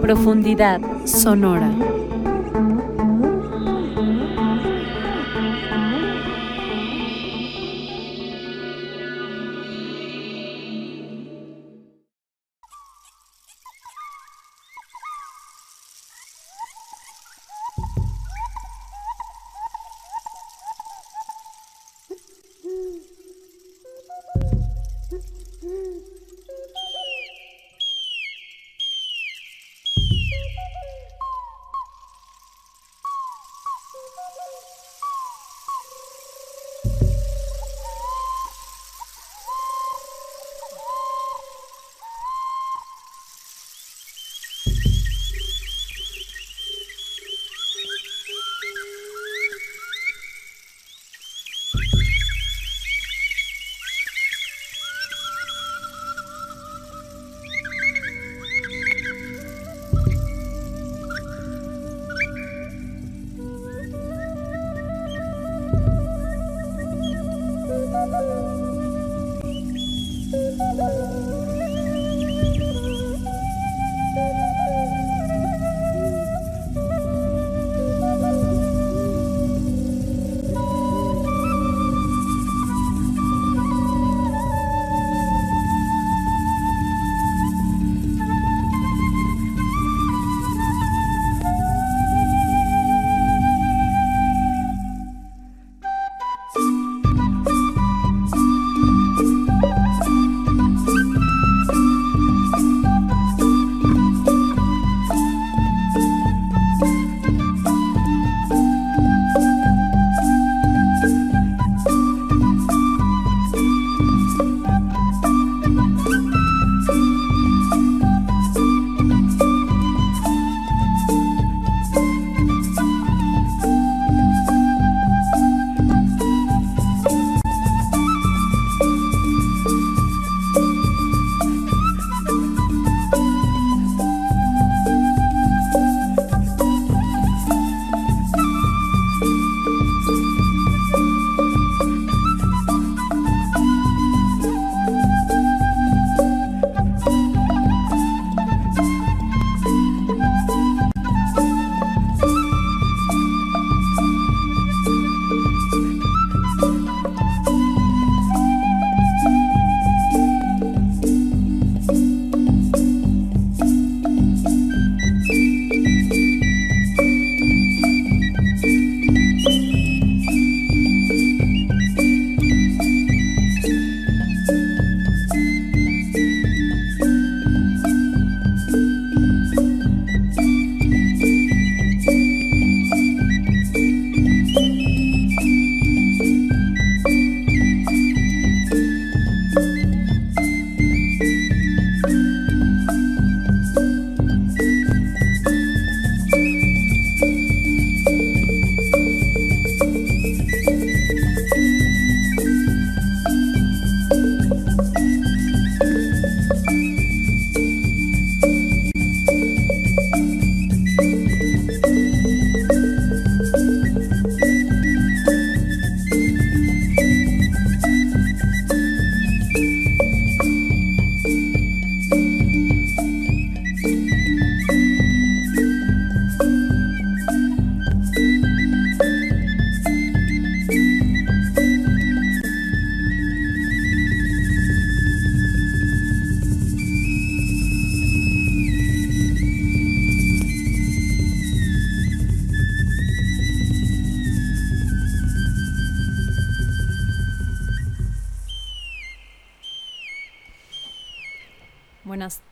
Profundidad sonora.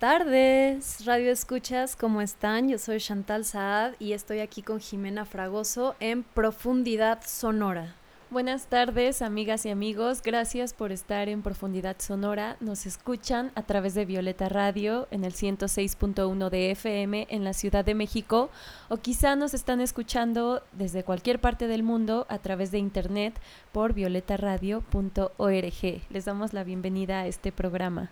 Tardes, Radio Escuchas, ¿cómo están? Yo soy Chantal Saad y estoy aquí con Jimena Fragoso en Profundidad Sonora. Buenas tardes, amigas y amigos. Gracias por estar en Profundidad Sonora. Nos escuchan a través de Violeta Radio en el 106.1 de FM en la Ciudad de México o quizá nos están escuchando desde cualquier parte del mundo a través de internet por violetaradio.org. Les damos la bienvenida a este programa.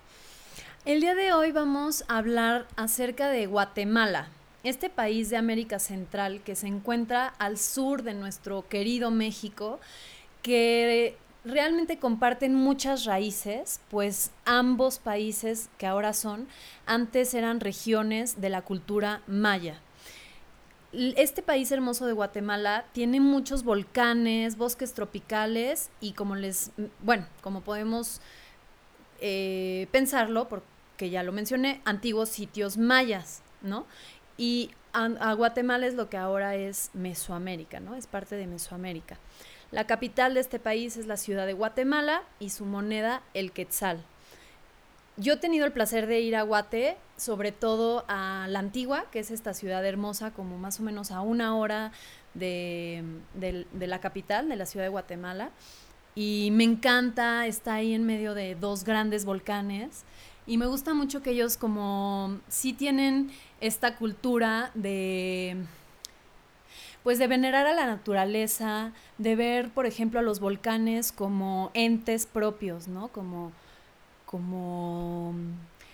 El día de hoy vamos a hablar acerca de Guatemala, este país de América Central que se encuentra al sur de nuestro querido México, que realmente comparten muchas raíces, pues ambos países que ahora son, antes eran regiones de la cultura maya. Este país hermoso de Guatemala tiene muchos volcanes, bosques tropicales y como les, bueno, como podemos eh, pensarlo, porque ya lo mencioné, antiguos sitios mayas, ¿no? Y a, Guatemala es lo que ahora es Mesoamérica, ¿no? Es parte de Mesoamérica. La capital de este país es la ciudad de Guatemala y su moneda el quetzal. Yo he tenido el placer de ir a Guate, sobre todo a La Antigua, que es esta ciudad hermosa, como más o menos a una hora de, la capital, de la ciudad de Guatemala. Y me encanta, está ahí en medio de dos grandes volcanes. Y me gusta mucho que ellos como sí tienen esta cultura de pues de venerar a la naturaleza, de ver, por ejemplo, a los volcanes como entes propios, ¿no? Como, como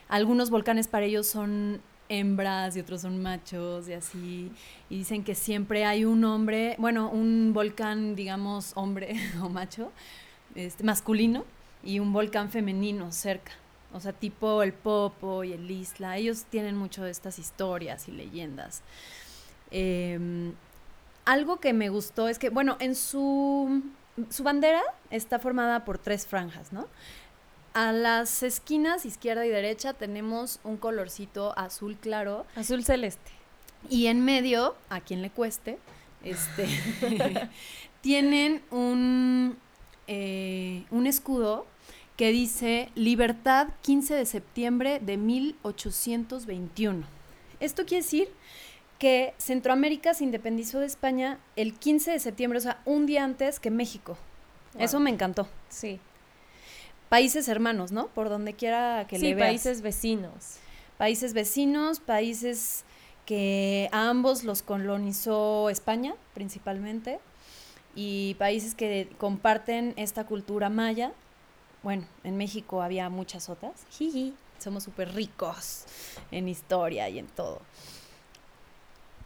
algunos volcanes para ellos son hembras y otros son machos y así. Y dicen que siempre hay un hombre, bueno, un volcán, digamos, hombre o macho, este, masculino, y un volcán femenino cerca. O sea, tipo el Popo y el Isla. Ellos tienen mucho de estas historias y leyendas. Em, algo que me gustó es que, bueno, en su, su bandera está formada por tres franjas, ¿no? A las esquinas, izquierda y derecha, tenemos un colorcito azul claro. Azul celeste. Y en medio, a quien le cueste, este, tienen un, eh, un escudo que dice Libertad 15 de septiembre de 1821. Esto quiere decir que Centroamérica se independizó de España el 15 de septiembre, o sea, un día antes que México. Eso me encantó. Sí. Países hermanos, ¿no? Por donde quiera que le veas. países vecinos. Países vecinos, países que a ambos los colonizó España, principalmente, y países que comparten esta cultura maya. Bueno, en México había muchas otras. Jiji. Somos súper ricos en historia y en todo.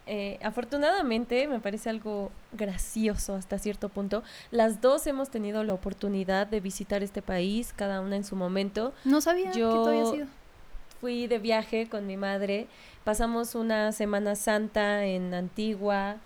Eh, afortunadamente, me parece algo gracioso hasta cierto punto. Las dos hemos tenido la oportunidad de visitar este país, cada una en su momento. No sabía Yo que tú. Fui de viaje con mi madre, pasamos una Semana Santa en Antigua.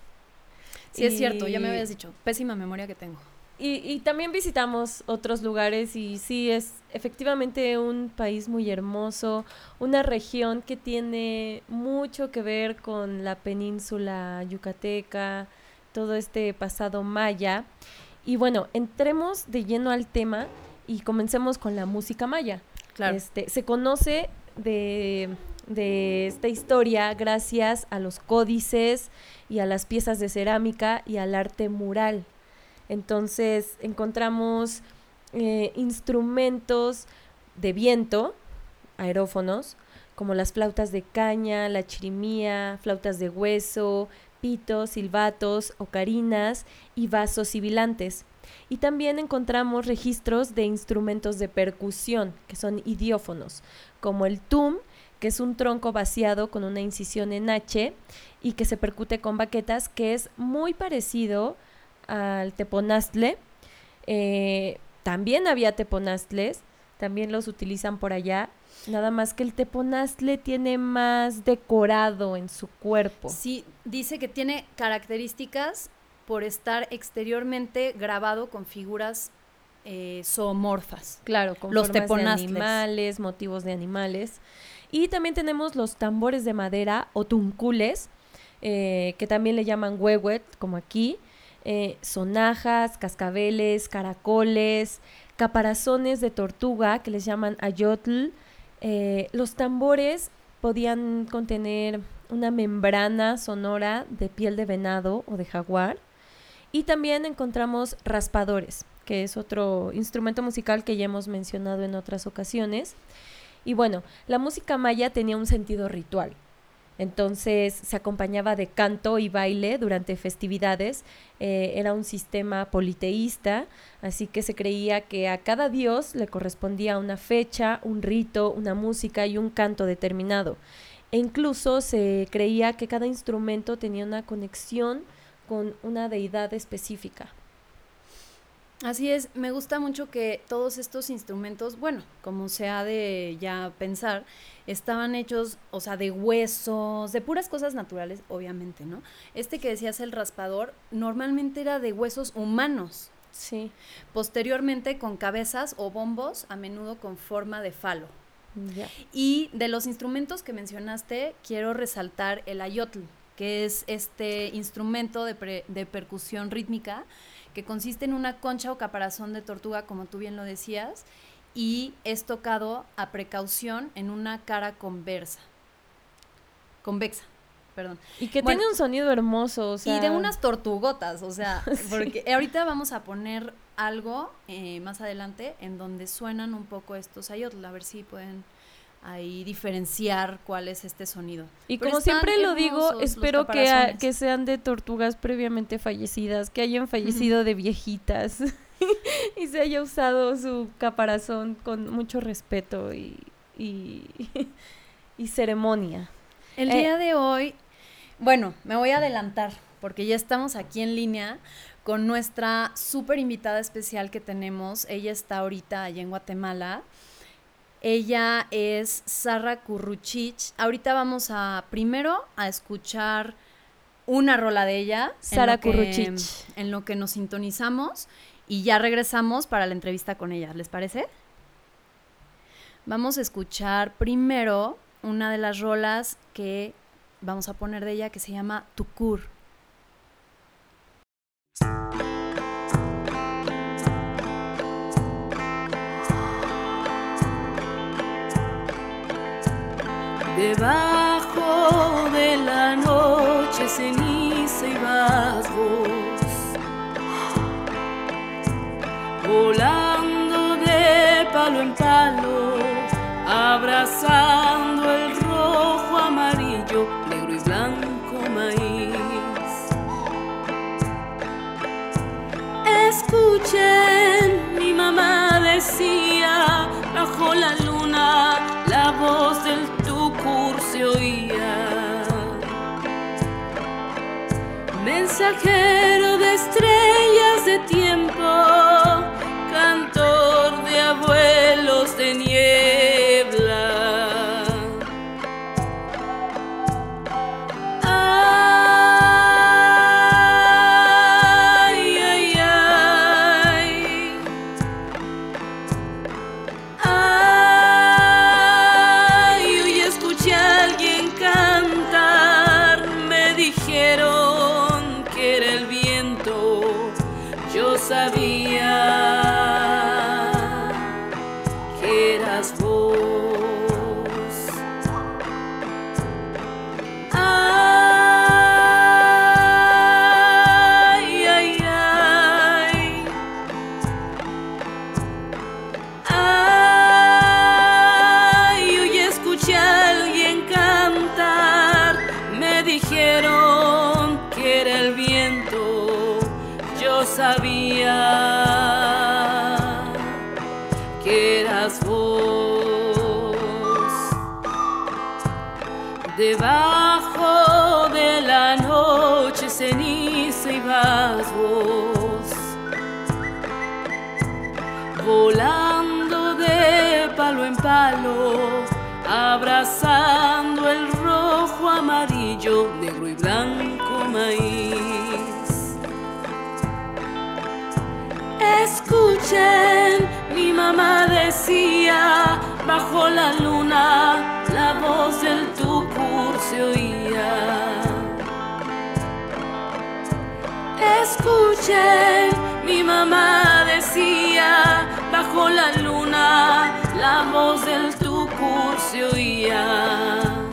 Sí, es cierto, ya me habías dicho. Pésima memoria que tengo. Y, también visitamos otros lugares y sí, es efectivamente un país muy hermoso, una región que tiene mucho que ver con la península yucateca, todo este pasado maya. Y bueno, entremos de lleno al tema y comencemos con la música maya. Claro. Este, se conoce de, de esta historia gracias a los códices y a las piezas de cerámica y al arte mural entonces encontramos eh, instrumentos de viento, aerófonos, como las flautas de caña, la chirimía, flautas de hueso, pitos, silbatos, ocarinas y vasos sibilantes. Y también encontramos registros de instrumentos de percusión, que son idiófonos, como el tum, que es un tronco vaciado con una incisión en H y que se percute con baquetas, que es muy parecido al teponaztle. Eh, también había teponaztles, también los utilizan por allá. Nada más que el teponaztle tiene más decorado en su cuerpo. Sí, dice que tiene características por estar exteriormente grabado con figuras eh, zoomorfas. Claro, con los formas de animales, motivos de animales. Y también tenemos los tambores de madera o tuncules, eh, que también le llaman huehuet, como aquí, eh, sonajas, cascabeles, caracoles, caparazones de tortuga que les llaman ayotl. Eh, los tambores podían contener una membrana sonora de piel de venado o de jaguar. Y también encontramos raspadores, que es otro instrumento musical que ya hemos mencionado en otras ocasiones. Y bueno, la música maya tenía un sentido ritual. Entonces se acompañaba de canto y baile durante festividades. Eh, era un sistema politeísta, así que se creía que a cada dios le correspondía una fecha, un rito, una música y un canto determinado. E incluso se creía que cada instrumento tenía una conexión con una deidad específica. Así es, me gusta mucho que todos estos instrumentos, bueno, como se ha de ya pensar, estaban hechos, o sea, de huesos, de puras cosas naturales, obviamente, ¿no? Este que decías el raspador, normalmente era de huesos humanos. Sí. Posteriormente con cabezas o bombos, a menudo con forma de falo. Y de los instrumentos que mencionaste, quiero resaltar el ayotl, que es este instrumento de, pre- de percusión rítmica que consiste en una concha o caparazón de tortuga, como tú bien lo decías, y es tocado a precaución en una cara conversa. Convexa, perdón. Y que Bueno, tiene un sonido hermoso, o sea. Y de unas tortugotas, o sea, porque ahorita vamos a poner algo eh, más adelante en donde suenan un poco estos ayotl, a ver si pueden ahí diferenciar cuál es este sonido. Y Pero como siempre lo digo, espero que, a- que sean de tortugas previamente fallecidas, que hayan fallecido de viejitas y se haya usado su caparazón con mucho respeto y, y, y ceremonia. El Eh, día de hoy, bueno, me voy a adelantar porque ya estamos aquí en línea con nuestra súper invitada especial que tenemos. Ella está ahorita allá en Guatemala. Ella es Sara Curruchich. Ahorita vamos a primero a escuchar una rola de ella. Sara Curruchich. En lo que nos sintonizamos y ya regresamos para la entrevista con ella. ¿Les parece? Vamos a escuchar primero una de las rolas que vamos a poner de ella que se llama Tukur. Debajo de la noche ceniza y vas vos Volando de palo en palo Abrazando Mensajero de estrellas ceniza y vas vos volando de palo en palo, abrazando el rojo, amarillo, negro y blanco maíz. Escuchen, mi mamá decía, bajo la luna, la voz del tucur se oía. Escuchen, mi mamá decía, bajo la luna, la voz del tucur se oía.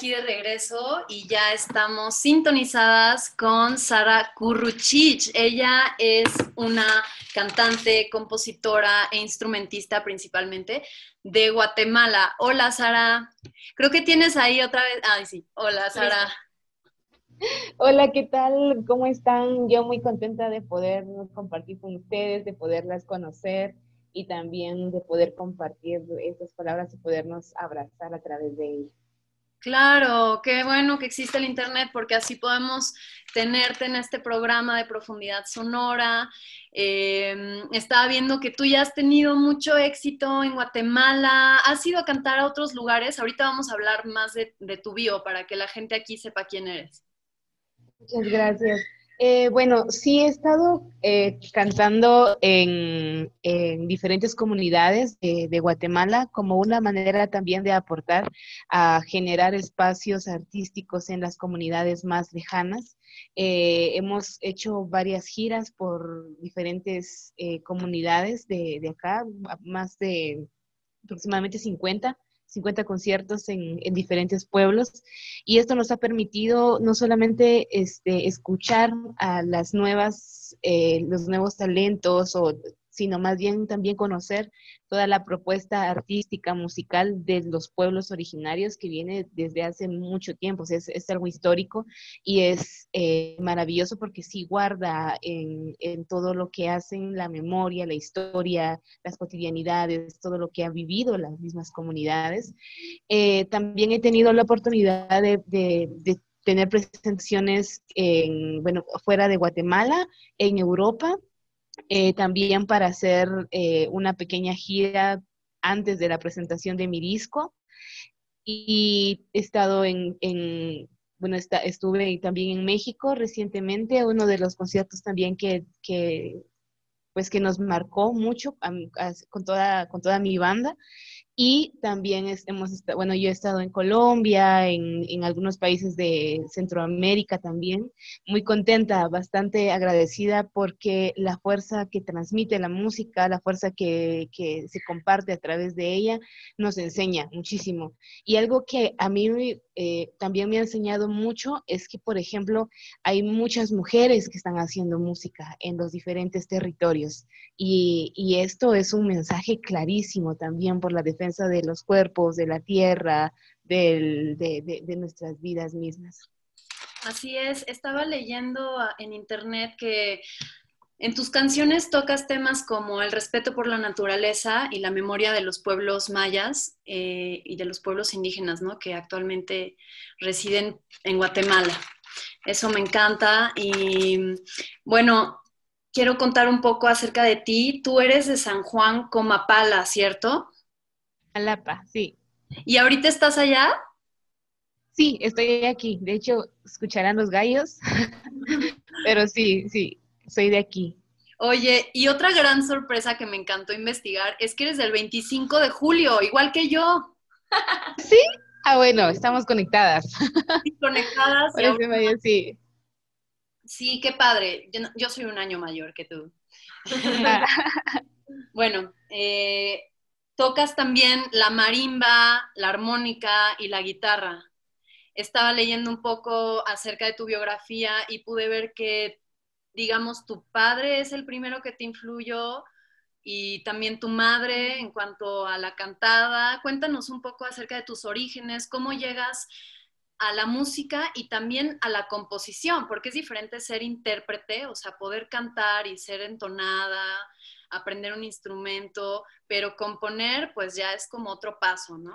Aquí de regreso y ya estamos sintonizadas con Sara Kurruchich. Ella es una cantante, compositora e instrumentista principalmente de Guatemala. Hola Sara. Creo que tienes ahí otra vez. Ay, sí. Hola Sara. Hola, ¿qué tal? ¿Cómo están? Yo muy contenta de poder compartir con ustedes, de poderlas conocer y también de poder compartir estas palabras y podernos abrazar a través de ellas. Claro, qué bueno que existe el Internet porque así podemos tenerte en este programa de profundidad sonora. Em, estaba viendo que tú ya has tenido mucho éxito en Guatemala, has ido a cantar a otros lugares. Ahorita vamos a hablar más de, de tu bio para que la gente aquí sepa quién eres. Muchas gracias. Eh, bueno, sí he estado eh, cantando en, diferentes comunidades de, Guatemala como una manera también de aportar a generar espacios artísticos en las comunidades más lejanas. Eh, hemos hecho varias giras por diferentes comunidades de, de acá, más de aproximadamente 50 50 conciertos en, diferentes pueblos y esto nos ha permitido no solamente este, escuchar a las nuevas, eh, los nuevos talentos o sino más bien también conocer toda la propuesta artística, musical de los pueblos originarios que viene desde hace mucho tiempo. es, algo histórico y es eh, maravilloso porque sí guarda en, todo lo que hacen la memoria, la historia, las cotidianidades, todo lo que ha vivido las mismas comunidades. Eh, también he tenido la oportunidad de, tener presentaciones en, bueno, fuera de Guatemala, en Europa, eh, también para hacer eh, una pequeña gira antes de la presentación de mi disco. Y estado en, bueno, estuve también en México recientemente, uno de los conciertos también que, pues que nos marcó mucho con, toda, con toda mi banda. Y también hemos bueno, yo he estado en Colombia, en, en, algunos países de Centroamérica también, muy contenta, bastante agradecida porque la fuerza que transmite la música, la fuerza que, que se comparte a través de ella, nos enseña muchísimo. Y algo que a mí eh, también me ha enseñado mucho es que, por ejemplo, hay muchas mujeres que están haciendo música en los diferentes territorios. Y, esto es un mensaje clarísimo también por la defensa de los cuerpos, de la tierra, de, nuestras vidas mismas. Así es, estaba leyendo ah, en internet que en tus canciones tocas temas como el respeto por la naturaleza y la memoria de los pueblos mayas eh, y de los pueblos indígenas, ¿no? Que actualmente residen en Guatemala. Eso me encanta. Y bueno, quiero contar un poco acerca de ti. Tú eres de San Juan Comapala, ¿cierto? Alapa, sí. ¿Y ahorita estás allá? Sí, estoy aquí. De hecho, escucharán los gallos, pero sí, sí, soy de aquí. Oye, y otra gran sorpresa que me encantó investigar es que eres del 25 de julio, igual que yo. ¿Sí? Ah, bueno, estamos conectadas. conectadas. sí. Sí, qué padre. Yo, yo, soy un año mayor que tú. bueno, eh, Tocas también la marimba, la armónica y la guitarra. Estaba leyendo un poco acerca de tu biografía y pude ver que, digamos, tu padre es el primero que te influyó y también tu madre en cuanto a la cantada. Cuéntanos un poco acerca de tus orígenes, cómo llegas a la música y también a la composición, porque es diferente ser intérprete, o sea, poder cantar y ser entonada, aprender un instrumento, pero componer pues ya es como otro paso, ¿no?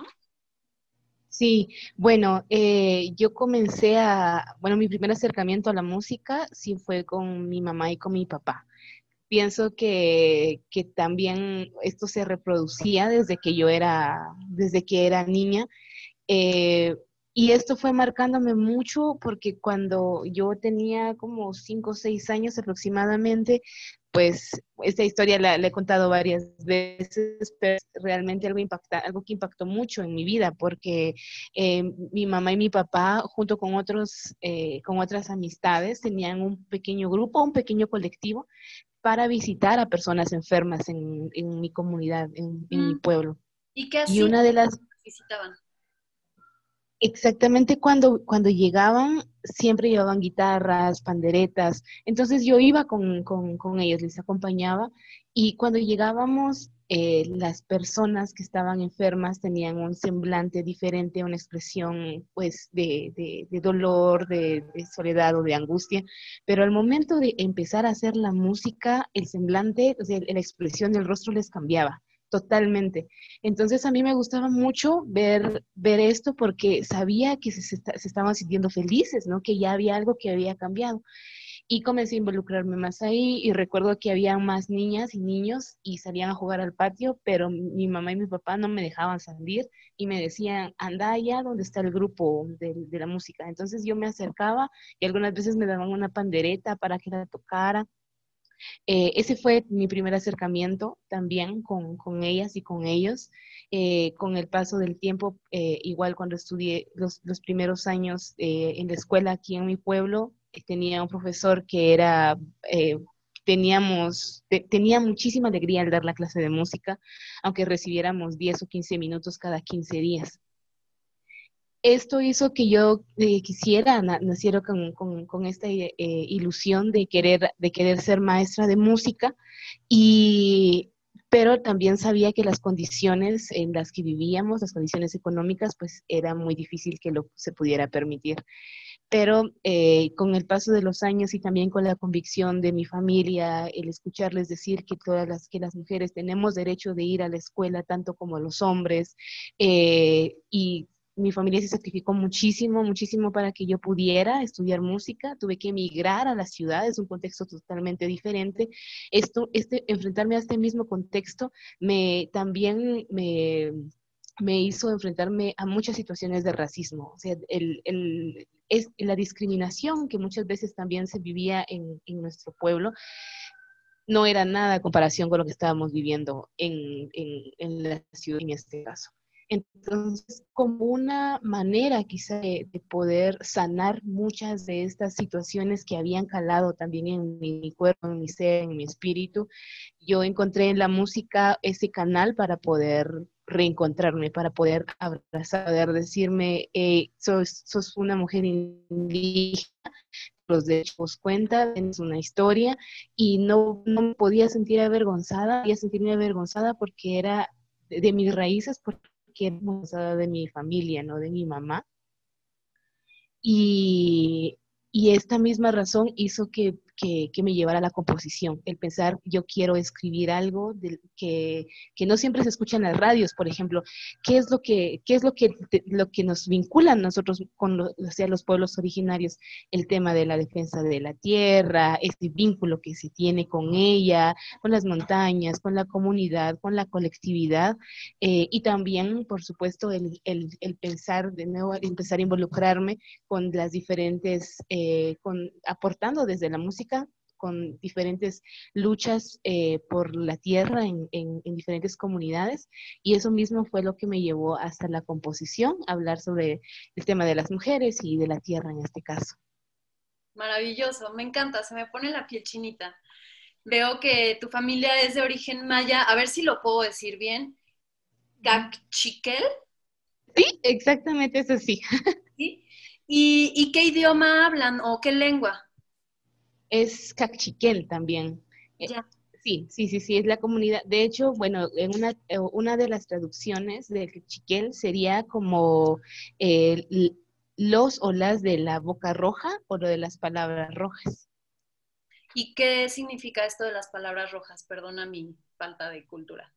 Sí, bueno, eh, yo comencé a, bueno, mi primer acercamiento a la música sí fue con mi mamá y con mi papá. Pienso que, que también esto se reproducía desde que yo era, desde que era niña. Eh, y esto fue marcándome mucho porque cuando yo tenía como cinco o seis años aproximadamente, pues esta historia la, he contado varias veces, pero es realmente algo, impacta, algo que impactó mucho en mi vida, porque eh, mi mamá y mi papá, junto con, otros, eh, con otras amistades, tenían un pequeño grupo, un pequeño colectivo para visitar a personas enfermas en, mi comunidad, en, mi mm. pueblo. ¿Y qué hacían? Y una de las... visitaban? Exactamente cuando, cuando llegaban, siempre llevaban guitarras, panderetas. Entonces yo iba con, con, con ellos, les acompañaba. Y cuando llegábamos, eh, las personas que estaban enfermas tenían un semblante diferente, una expresión pues de, de, dolor, de, soledad o de angustia, pero al momento de empezar a hacer la música, el semblante, o sea, la expresión del rostro les cambiaba totalmente. Entonces a mí me gustaba mucho ver, ver esto porque sabía que se, se, estaban sintiendo felices, ¿no? Que ya había algo que había cambiado. Y comencé a involucrarme más ahí y recuerdo que había más niñas y niños y salían a jugar al patio, pero mi mamá y mi papá no me dejaban salir y me decían, anda allá donde está el grupo de, de la música. Entonces yo me acercaba y algunas veces me daban una pandereta para que la tocara eh, ese fue mi primer acercamiento también con, con ellas y con ellos. Eh, con el paso del tiempo, eh, igual cuando estudié los, los primeros años en la escuela aquí en mi pueblo, tenía un profesor que era teníamos, tenía muchísima alegría al dar la clase de música, aunque recibiéramos 10 o 15 minutos cada 15 días esto hizo que yo eh, quisiera, naciera con, esta eh, ilusión de querer, de querer ser maestra de música, y, pero también sabía que las condiciones en las que vivíamos, las condiciones económicas, pues era muy difícil que lo se pudiera permitir. Pero eh, con el paso de los años y también con la convicción de mi familia, el escucharles decir que todas las, que las mujeres tenemos derecho de ir a la escuela tanto como los hombres, y mi familia se sacrificó muchísimo, muchísimo para que yo pudiera estudiar música. Tuve que emigrar a la ciudad, es un contexto totalmente diferente. Esto, este, enfrentarme a este mismo contexto me también me, me hizo enfrentarme a muchas situaciones de racismo. O sea, el, el, es la discriminación que muchas veces también se vivía en, en nuestro pueblo no era nada en comparación con lo que estábamos viviendo en, en, en la ciudad en este caso. Entonces, como una manera quizá de, poder sanar muchas de estas situaciones que habían calado también en mi cuerpo, en mi ser, en mi espíritu, yo encontré en la música ese canal para poder reencontrarme, para poder abrazar, poder decirme, sos, sos una mujer indígena, los derechos cuenta, tienes una historia y no, no podía sentir avergonzada, podía sentirme avergonzada porque era de, mis raíces, que era de mi familia, no de mi mamá. Y, y esta misma razón hizo que que, me llevara a la composición, el pensar, yo quiero escribir algo que, que, no siempre se escucha en las radios, por ejemplo, qué es lo que, qué es lo que, lo que nos vincula nosotros con los pueblos originarios, el tema de la defensa de la tierra, este vínculo que se tiene con ella, con las montañas, con la comunidad, con la colectividad, eh, y también, por supuesto, el, el, el, pensar de nuevo, empezar a involucrarme con las diferentes, eh, con, aportando desde la música, con diferentes luchas eh, por la tierra en, diferentes comunidades y eso mismo fue lo que me llevó hasta la composición, hablar sobre el tema de las mujeres y de la tierra en este caso. Maravilloso, me encanta, se me pone la piel chinita. Veo que tu familia es de origen maya, a ver si lo puedo decir bien. ¿Cachiquel? Sí, exactamente, eso sí. ¿Y, ¿Y qué idioma hablan o qué lengua? Es cachiquel también. Eh, sí, sí, sí, sí, es la comunidad. De hecho, bueno, en una, eh, una de las traducciones del cachiquel sería como los o las de la boca roja o lo de las palabras rojas. ¿Y qué significa esto de las palabras rojas? Perdona mi falta de cultura.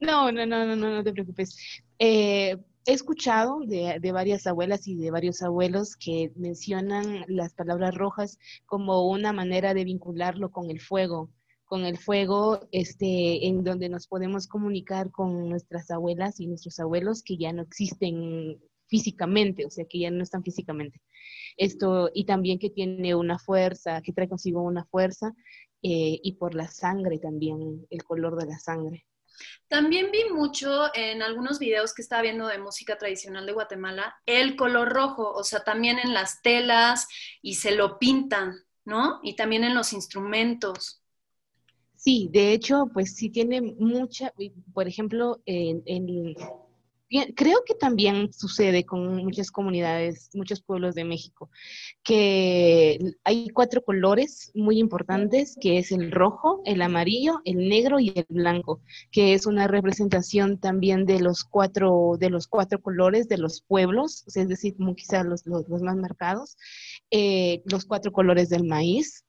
No, no, no, no, no, no te preocupes. Eh, he escuchado de, varias abuelas y de varios abuelos que mencionan las palabras rojas como una manera de vincularlo con el fuego, con el fuego este, en donde nos podemos comunicar con nuestras abuelas y nuestros abuelos que ya no existen físicamente, o sea, que ya no están físicamente. Esto, y también que tiene una fuerza, que trae consigo una fuerza, eh, y por la sangre también, el color de la sangre. También vi mucho en algunos videos que estaba viendo de música tradicional de Guatemala el color rojo, o sea, también en las telas y se lo pintan, ¿no? Y también en los instrumentos. Sí, de hecho, pues sí tiene mucha, por ejemplo, en, creo que también sucede con muchas comunidades, muchos pueblos de México, que hay cuatro colores muy importantes, que es el rojo, el amarillo, el negro y el blanco, que es una representación también de los cuatro, de los cuatro colores de los pueblos, es decir, quizás los, los, más marcados, eh, los cuatro colores del maíz,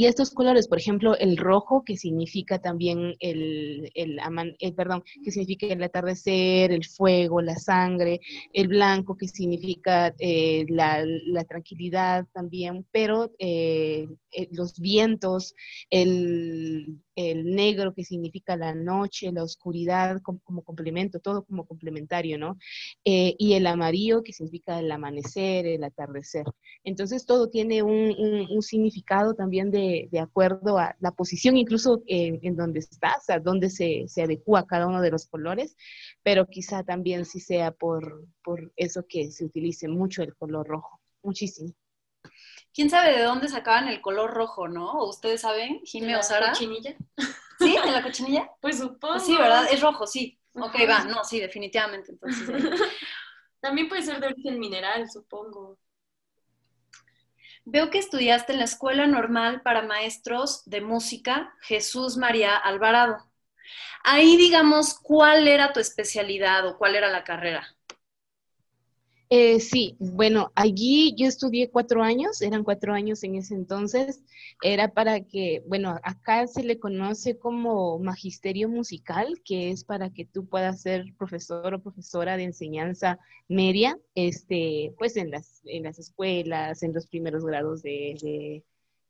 y estos colores, por ejemplo, el rojo, que significa también el, el, el, perdón, que significa el atardecer, el fuego, la sangre, el blanco, que significa eh, la, la, tranquilidad también, pero eh, eh, los vientos, el, el, negro que significa la noche, la oscuridad como, complemento, todo como complementario, ¿no? Eh, y el amarillo que significa el amanecer, el atardecer. Entonces todo tiene un, significado también de, acuerdo a la posición, incluso en, en donde estás, a dónde se, se adecua cada uno de los colores, pero quizá también sí sea por, por eso que se utilice mucho el color rojo, muchísimo quién sabe de dónde sacaban el color rojo, ¿no? ¿O ustedes saben, Jimmy o Sara? cochinilla? ¿Sí? ¿En la cochinilla? Pues supongo. sí, ¿verdad? Es rojo, sí. Ok, va, no, sí, definitivamente. Entonces, También puede ser de origen mineral, supongo. Veo que estudiaste en la Escuela Normal para Maestros de Música Jesús María Alvarado. Ahí, digamos, ¿cuál era tu especialidad o cuál era la carrera? Eh, sí, bueno, allí yo estudié cuatro años, eran cuatro años en ese entonces, era para que, bueno, acá se le conoce como magisterio musical, que es para que tú puedas ser profesor o profesora de enseñanza media, este, pues en las, en las escuelas, en los primeros grados de,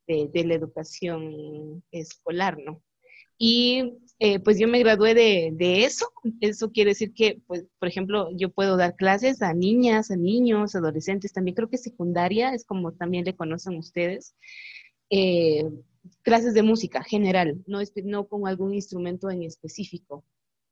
de la educación escolar, ¿no? Y eh, pues yo me gradué de, de, eso. Eso quiere decir que, pues, por ejemplo, yo puedo dar clases a niñas, a niños, adolescentes. También creo que secundaria es como también le conocen ustedes. Eh, clases de música general, no, no con algún instrumento en específico.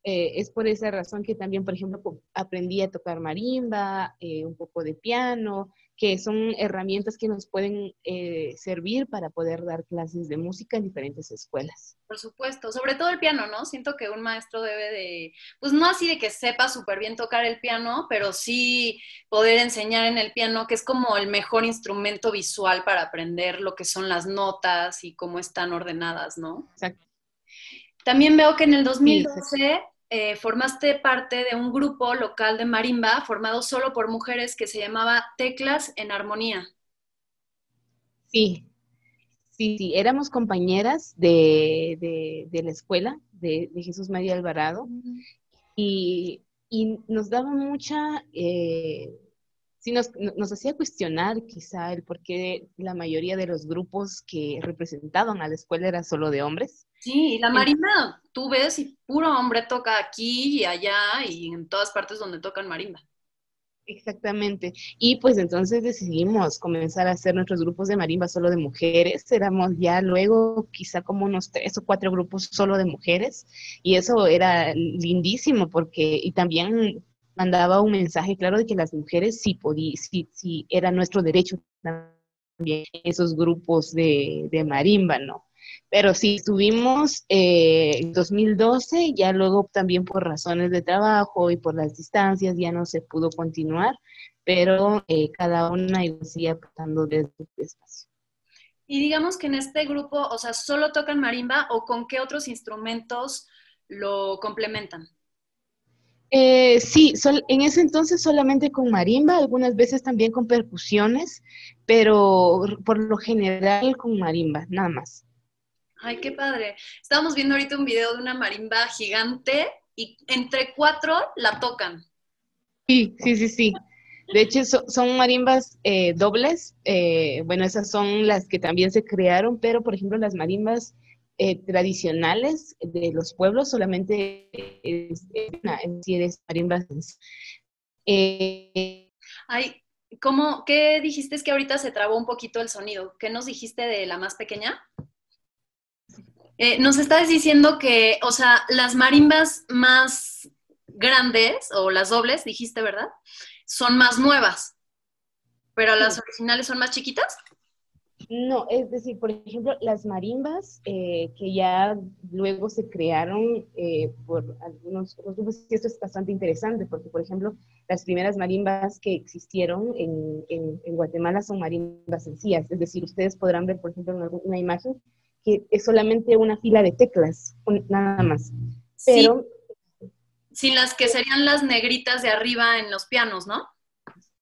Eh, es por esa razón que también, por ejemplo, aprendí a tocar marimba, un poco de piano, que son herramientas que nos pueden eh, servir para poder dar clases de música en diferentes escuelas. Por supuesto, sobre todo el piano, ¿no? Siento que un maestro debe de, pues no así de que sepa súper bien tocar el piano, pero sí poder enseñar en el piano, que es como el mejor instrumento visual para aprender lo que son las notas y cómo están ordenadas, ¿no? Exacto. También veo que en el 2012 eh, formaste parte de un grupo local de marimba formado solo por mujeres que se llamaba Teclas en Armonía. Sí, sí, sí, éramos compañeras de, la escuela de, Jesús María Alvarado y, nos daba mucha, eh, sí nos, nos, hacía cuestionar quizá el por qué la mayoría de los grupos que representaban a la escuela era solo de hombres. Sí, la marimba, tú ves y puro hombre toca aquí y allá y en todas partes donde tocan marimba. Exactamente. Y pues entonces decidimos comenzar a hacer nuestros grupos de marimba solo de mujeres. Éramos ya luego quizá como unos tres o cuatro grupos solo de mujeres. Y eso era lindísimo porque, y también mandaba un mensaje claro de que las mujeres sí podían, sí, sí, era nuestro derecho también esos grupos de, de marimba, ¿no? Pero sí, estuvimos eh, en 2012, ya luego también por razones de trabajo y por las distancias ya no se pudo continuar, pero eh, cada una sigue aportando desde su espacio. Y digamos que en este grupo, o sea, ¿solo tocan marimba o con qué otros instrumentos lo complementan? Eh, sí, en ese entonces solamente con marimba, algunas veces también con percusiones, pero por lo general con marimba, nada más. Ay, qué padre. Estábamos viendo ahorita un video de una marimba gigante y entre cuatro la tocan. Sí, sí, sí, sí. De hecho, son marimbas eh, dobles. Eh, bueno, esas son las que también se crearon, pero por ejemplo, las marimbas eh, tradicionales de los pueblos solamente es, es, marimbas. Ay, ¿cómo, ¿qué dijiste? Es que ahorita se trabó un poquito el sonido. ¿Qué nos dijiste de la más pequeña? Eh, nos estás diciendo que, o sea, las marimbas más grandes o las dobles, dijiste, ¿verdad? Son más nuevas, pero las originales son más chiquitas. No, es decir, por ejemplo, las marimbas eh, que ya luego se crearon eh, por algunos otros grupos, y esto es bastante interesante, porque, por ejemplo, las primeras marimbas que existieron en, en, Guatemala son marimbas sencillas, es decir, ustedes podrán ver, por ejemplo, en una imagen que es solamente una fila de teclas, nada más. Pero... Sin las que serían las negritas de arriba en los pianos, ¿no?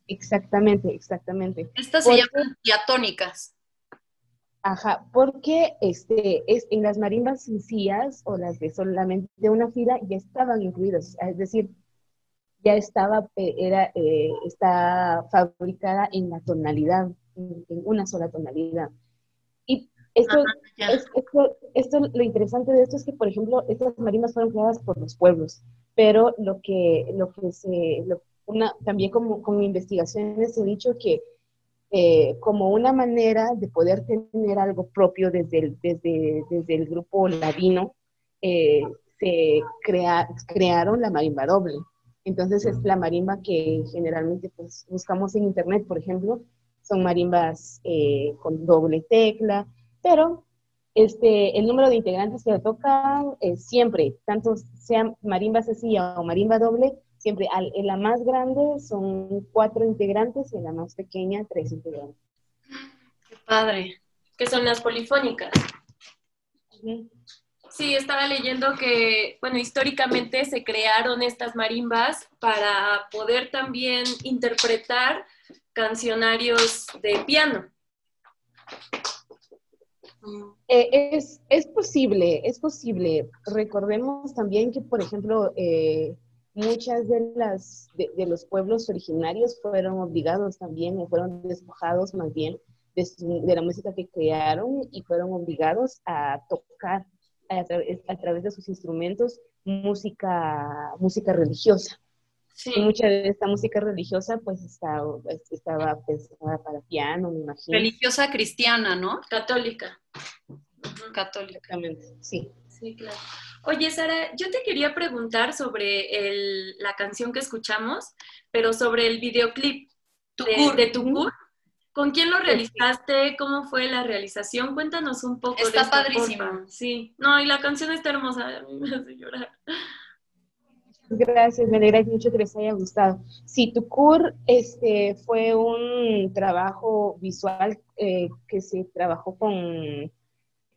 Exactamente, exactamente. Estas se llaman diatónicas. Ajá, porque este, es, en las marimbas sencillas o las de solamente una fila ya estaban incluidas, es decir, ya estaba, eh, era, eh, está fabricada en la tonalidad, en, una sola tonalidad. Y esto, esto, esto, lo interesante de esto es que, por ejemplo, estas marimbas fueron creadas por los pueblos, pero lo que, lo que se, una, también como, con investigaciones he dicho que eh, como una manera de poder tener algo propio desde el, desde, desde el grupo ladino, eh, se crea, crearon la marimba doble. Entonces es la marimba que generalmente pues, buscamos en internet, por ejemplo, son marimbas eh, con doble tecla, pero este, el número de integrantes que tocan siempre, tanto sea marimba sencilla o marimba doble, siempre en la más grande son cuatro integrantes y en la más pequeña tres integrantes. Qué padre. Que son las polifónicas. Sí, estaba leyendo que, bueno, históricamente se crearon estas marimbas para poder también interpretar cancionarios de piano. Eh, es, es, posible, es posible. Recordemos también que, por ejemplo, eh, muchas de las de, los pueblos originarios fueron obligados también o fueron despojados más bien de, de, la música que crearon y fueron obligados a tocar a, a través de sus instrumentos música música religiosa. Sí. y mucha de esta música religiosa pues estaba, estaba pensada para piano me imagino. Religiosa cristiana no católica. Católica. Sí. Sí claro Oye, Sara, yo te quería preguntar sobre la canción que escuchamos, pero sobre el videoclip de, de Tucur. ¿Con quién lo realizaste? ¿Cómo fue la realización? Cuéntanos un poco. Está de padrísimo. Sí, no, y la canción está hermosa, a mí me hace llorar. Gracias, me alegra mucho que les haya gustado. Sí, Tucur este, fue un trabajo visual eh, que se trabajó con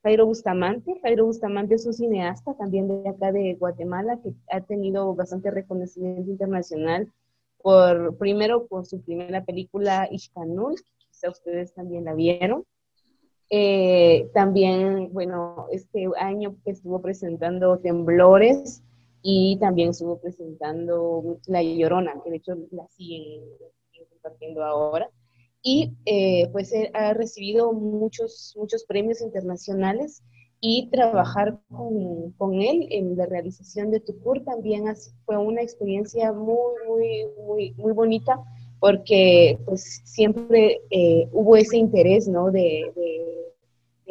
Jairo Bustamante. Jairo Bustamante es un cineasta también de acá de Guatemala que ha tenido bastante reconocimiento internacional por, primero por su primera película Ishkanul, que quizá ustedes también la vieron. Eh, también, bueno, este año estuvo presentando Temblores y también estuvo presentando La Llorona, que de hecho la siguen compartiendo ahora y eh, pues ha recibido muchos, muchos premios internacionales y trabajar con, con, él en la realización de Tucur también fue una experiencia muy, muy, muy, muy bonita porque pues siempre eh, hubo ese interés, ¿no? De, de,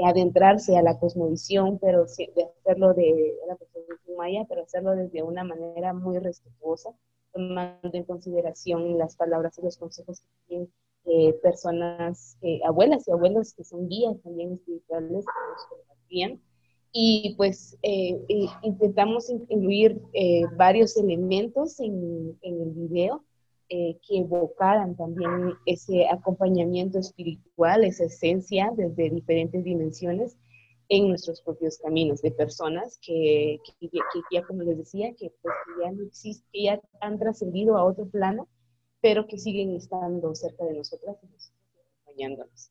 adentrarse a la cosmovisión, pero de hacerlo de la maya, pero hacerlo desde una manera muy respetuosa, tomando en consideración las palabras y los consejos que eh, personas, eh, abuelas y abuelos que son guías también espirituales que nos Y pues eh, intentamos incluir varios elementos en, en el video que evocaran también ese acompañamiento espiritual, esa esencia desde diferentes dimensiones en nuestros propios caminos de personas que, que, ya, como les decía, que, pues, que ya no existen, que ya han trascendido a otro plano pero que siguen estando cerca de nosotras y acompañándonos.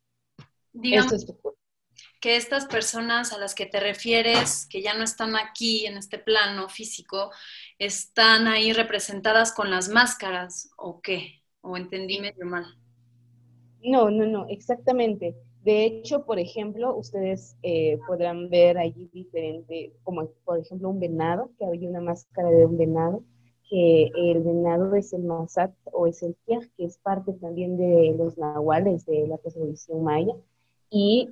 Digamos que estas personas a las que te refieres, que ya no están aquí en este plano físico, están ahí representadas con las máscaras, ¿o qué? ¿O entendí medio mal? No, no, no, exactamente. De hecho, por ejemplo, ustedes eh, podrán ver allí diferente, como por ejemplo un venado, que había una máscara de un venado, que el venado es el mazat o es el tiaj, que es parte también de los nahuales de la cosmovisión maya. Y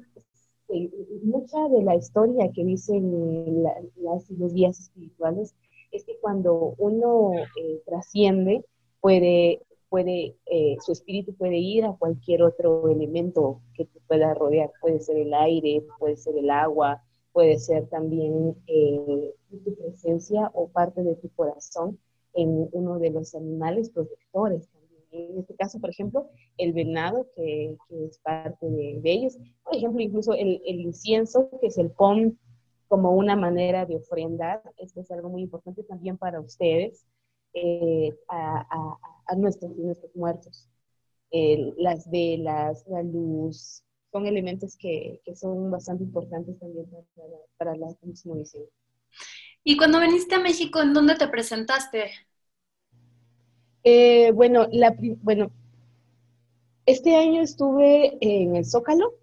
eh, mucha de la historia que dicen las, los guías espirituales es que cuando uno eh, trasciende, puede, puede, eh, su espíritu puede ir a cualquier otro elemento que te pueda rodear. Puede ser el aire, puede ser el agua, puede ser también eh, tu presencia o parte de tu corazón en uno de los animales protectores en este caso, por ejemplo, el venado, que, es parte de, ellos. Por ejemplo, incluso el, incienso, que es el POM, como una manera de ofrendar. Esto es algo muy importante también para ustedes, eh, a, nuestros, muertos. las velas, la luz, son elementos que, son bastante importantes también para, para la cosmovisión. Y cuando viniste a México, ¿en dónde te presentaste? Eh, bueno, la, bueno, este año estuve en el Zócalo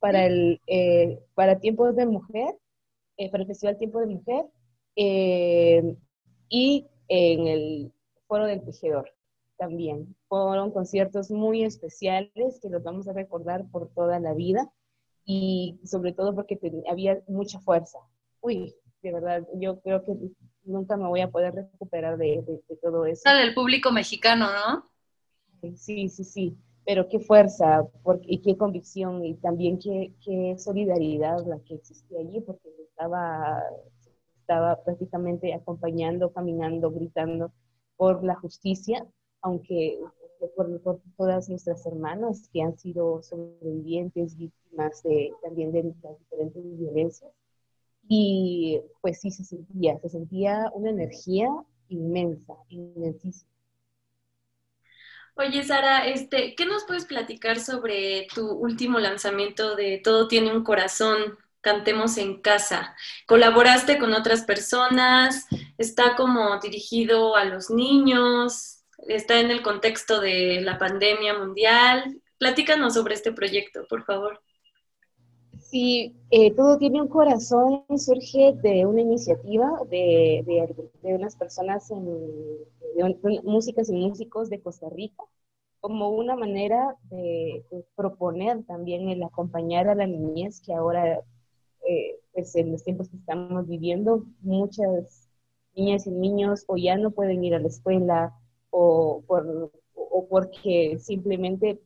para el eh, para Tiempos de Mujer, eh, para el Festival Tiempo de Mujer, y en el Foro del Tejedor también. Fueron conciertos muy especiales que los vamos a recordar por toda la vida y sobre todo porque había mucha fuerza. Uy, de verdad, yo creo que nunca me voy a poder recuperar de, todo eso. Del público mexicano, ¿no? Sí, sí, sí, pero qué fuerza porque, y qué convicción y también qué, qué solidaridad la que existía allí, porque estaba, estaba prácticamente acompañando, caminando, gritando por la justicia, aunque por, por, todas nuestras hermanas que han sido sobrevivientes, víctimas de, también de las diferentes violencias y pues sí se sentía, se sentía una energía inmensa, inmensísima. Oye, Sara, este, ¿qué nos puedes platicar sobre tu último lanzamiento de Todo tiene un corazón? Cantemos en casa. ¿Colaboraste con otras personas? ¿Está como dirigido a los niños? ¿Está en el contexto de la pandemia mundial? Platícanos sobre este proyecto, por favor. Sí, eh, Todo tiene un corazón, surge de una iniciativa de, de, unas personas, en, de, músicas y músicos de Costa Rica, como una manera de, proponer también el acompañar a la niñez, que ahora, eh, pues en los tiempos que estamos viviendo, muchas niñas y niños o ya no pueden ir a la escuela o, por, o porque simplemente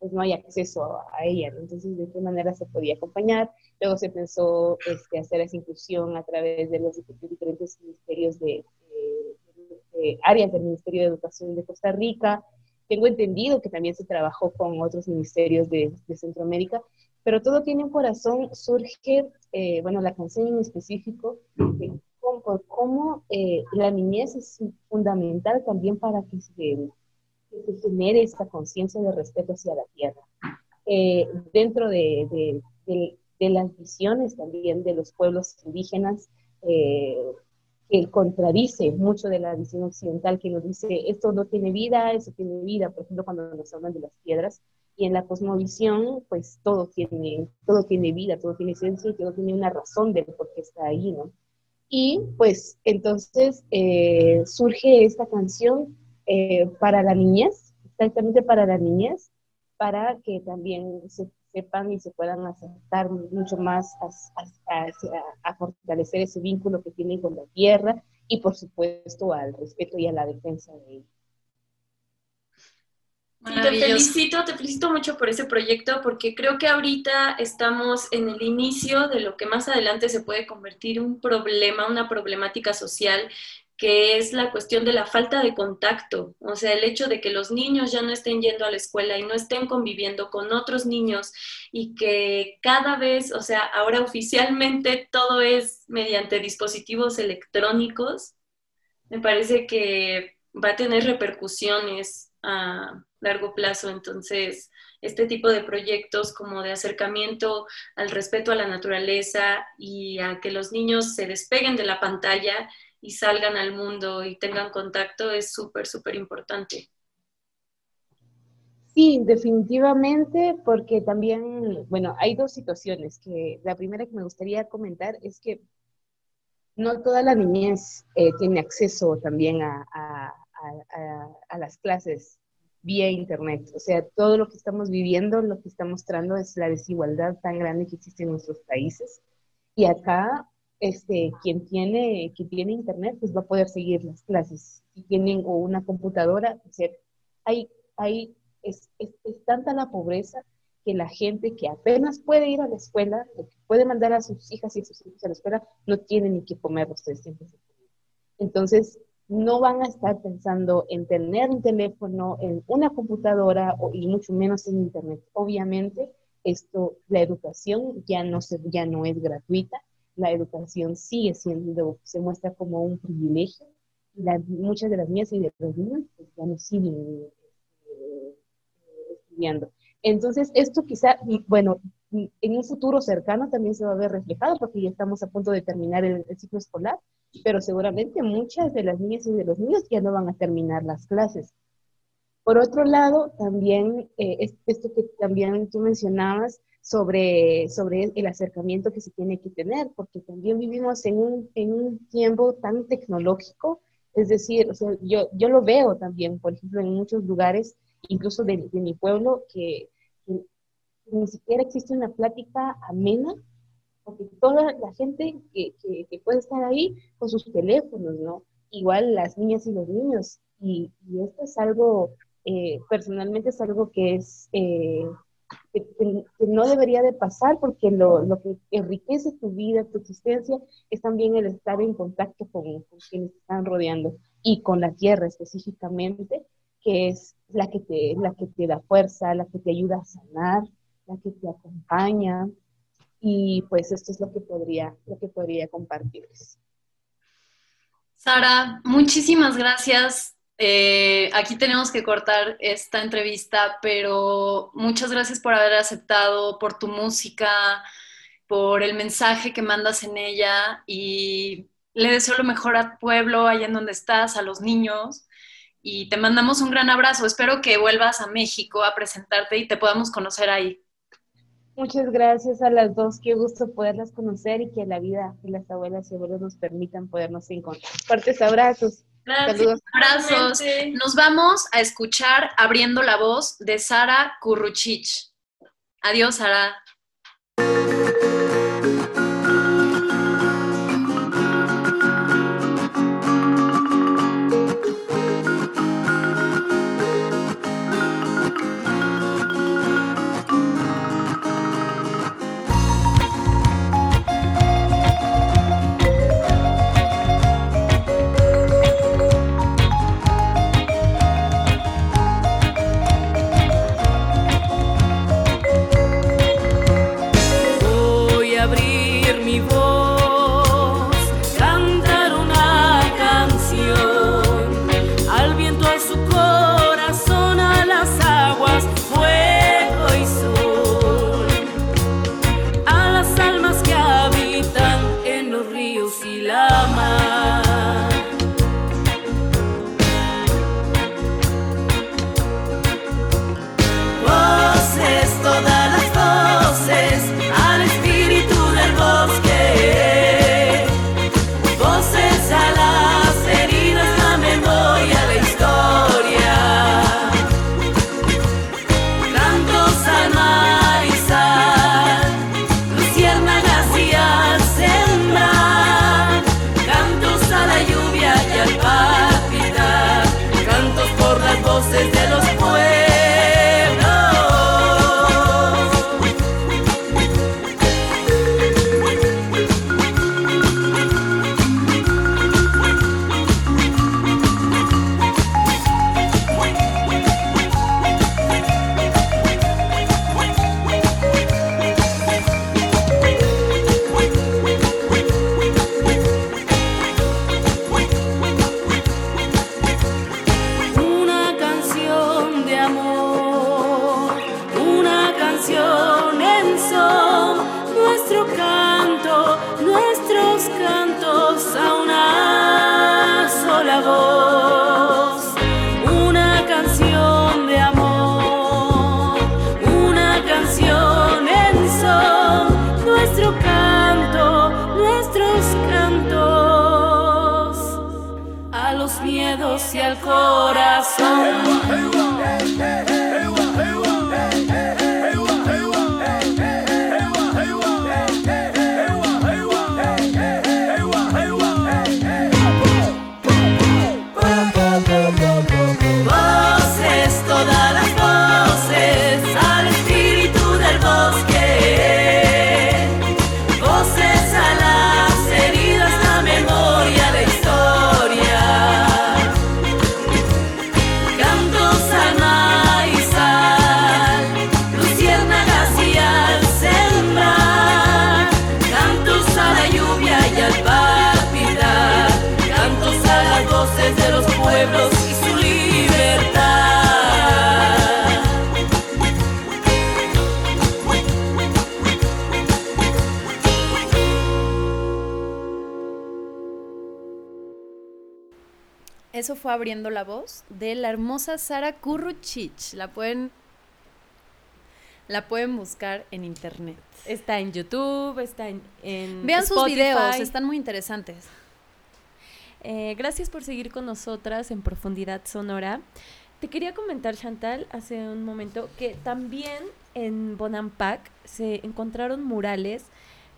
pues no hay acceso a, ella. Entonces, ¿de qué manera se podía acompañar? Luego se pensó este, hacer esa inclusión a través de los diferentes ministerios de, áreas del Ministerio de Educación de Costa Rica. Tengo entendido que también se trabajó con otros ministerios de, Centroamérica, pero todo tiene un corazón, surge, eh, bueno, la canción en específico, de cómo, eh, la niñez es fundamental también para que se que se genere esta conciencia de respeto hacia la tierra. Eh, dentro de, las visiones también de los pueblos indígenas, eh, que contradice mucho de la visión occidental que nos dice esto no tiene vida, eso tiene vida, por ejemplo, cuando nos hablan de las piedras, y en la cosmovisión, pues todo tiene, todo tiene vida, todo tiene esencia y todo tiene una razón de por qué está ahí, ¿no? Y pues entonces eh, surge esta canción eh, para la niñez, exactamente para la niñez, para que también se sepan y se puedan acercar mucho más a, fortalecer ese vínculo que tienen con la tierra y por supuesto al respeto y a la defensa de ella. Sí, te felicito, te felicito mucho por ese proyecto porque creo que ahorita estamos en el inicio de lo que más adelante se puede convertir en un problema, una problemática social que es la cuestión de la falta de contacto, o sea, el hecho de que los niños ya no estén yendo a la escuela y no estén conviviendo con otros niños y que cada vez, o sea, ahora oficialmente todo es mediante dispositivos electrónicos, me parece que va a tener repercusiones a largo plazo, entonces este tipo de proyectos como de acercamiento al respeto a la naturaleza y a que los niños se despeguen de la pantalla y salgan al mundo y tengan contacto es súper, súper importante. Sí, definitivamente, porque también, bueno, hay dos situaciones que la primera que me gustaría comentar es que no toda la niñez eh, tiene acceso también a, a, las clases vía internet. O sea, todo lo que estamos viviendo, lo que está mostrando es la desigualdad tan grande que existe en nuestros países. Y acá este, quien tiene, quien tiene internet, pues va a poder seguir las clases. Si tienen o una computadora, hay, es, tanta la pobreza que la gente que apenas puede ir a la escuela, que puede mandar a sus hijas y sus hijos a la escuela, no tiene ni que comer los tres tiempos Entonces, no van a estar pensando en tener un teléfono, en una computadora y mucho menos en Internet. Obviamente, esto, la educación ya no es gratuita, la educación sigue siendo, se muestra como un privilegio. muchas de las mías y de los niños pues, ya no siguen eh, estudiando. Entonces, esto quizá, bueno, en un futuro cercano también se va a ver reflejado porque ya estamos a punto de terminar el ciclo escolar pero seguramente muchas de las niñas y de los niños ya no van a terminar las clases. Por otro lado, también eh, esto que también tú mencionabas sobre, sobre el acercamiento que se tiene que tener, porque también vivimos en un, en un tiempo tan tecnológico, es decir, o sea, yo, yo lo veo también, por ejemplo, en muchos lugares, incluso de, de mi pueblo, que, que ni siquiera existe una plática amena porque toda la gente que, que, puede estar ahí con sus teléfonos, ¿no? Igual las niñas y los niños. Y, esto es algo, eh, personalmente es algo que es, eh, que, no debería de pasar porque lo, lo, que enriquece tu vida, tu existencia, es también el estar en contacto con, con quienes te están rodeando y con la tierra específicamente, que es la que, te, la que te da fuerza, la que te ayuda a sanar, la que te acompaña, y pues esto es lo que podría, lo que podría compartirles. Sara, muchísimas gracias. Eh, aquí tenemos que cortar esta entrevista, pero muchas gracias por haber aceptado, por tu música, por el mensaje que mandas en ella y le deseo lo mejor al pueblo, allá en donde estás, a los niños y te mandamos un gran abrazo. Espero que vuelvas a México a presentarte y te podamos conocer ahí. Muchas gracias a las dos. Qué gusto poderlas conocer y que la vida y las abuelas y abuelos nos permitan podernos encontrar. Fuertes abrazos. Saludos. Abrazos. Nos vamos a escuchar abriendo la voz de Sara Kurruchich. Adiós, Sara. una canción en son, nuestro canto, nuestros cantos a una sola voz, una canción de amor, una canción en son, nuestro canto, nuestros cantos. A los miedos y al corazón. Fue abriendo la voz de la hermosa Sara Kurruchich. La pueden la pueden buscar en internet. Está en YouTube, está en, Vean sus videos, están muy interesantes. Eh, gracias por seguir con nosotras en Profundidad Sonora. Te quería comentar, Chantal, hace un momento que también en Bonampak se encontraron murales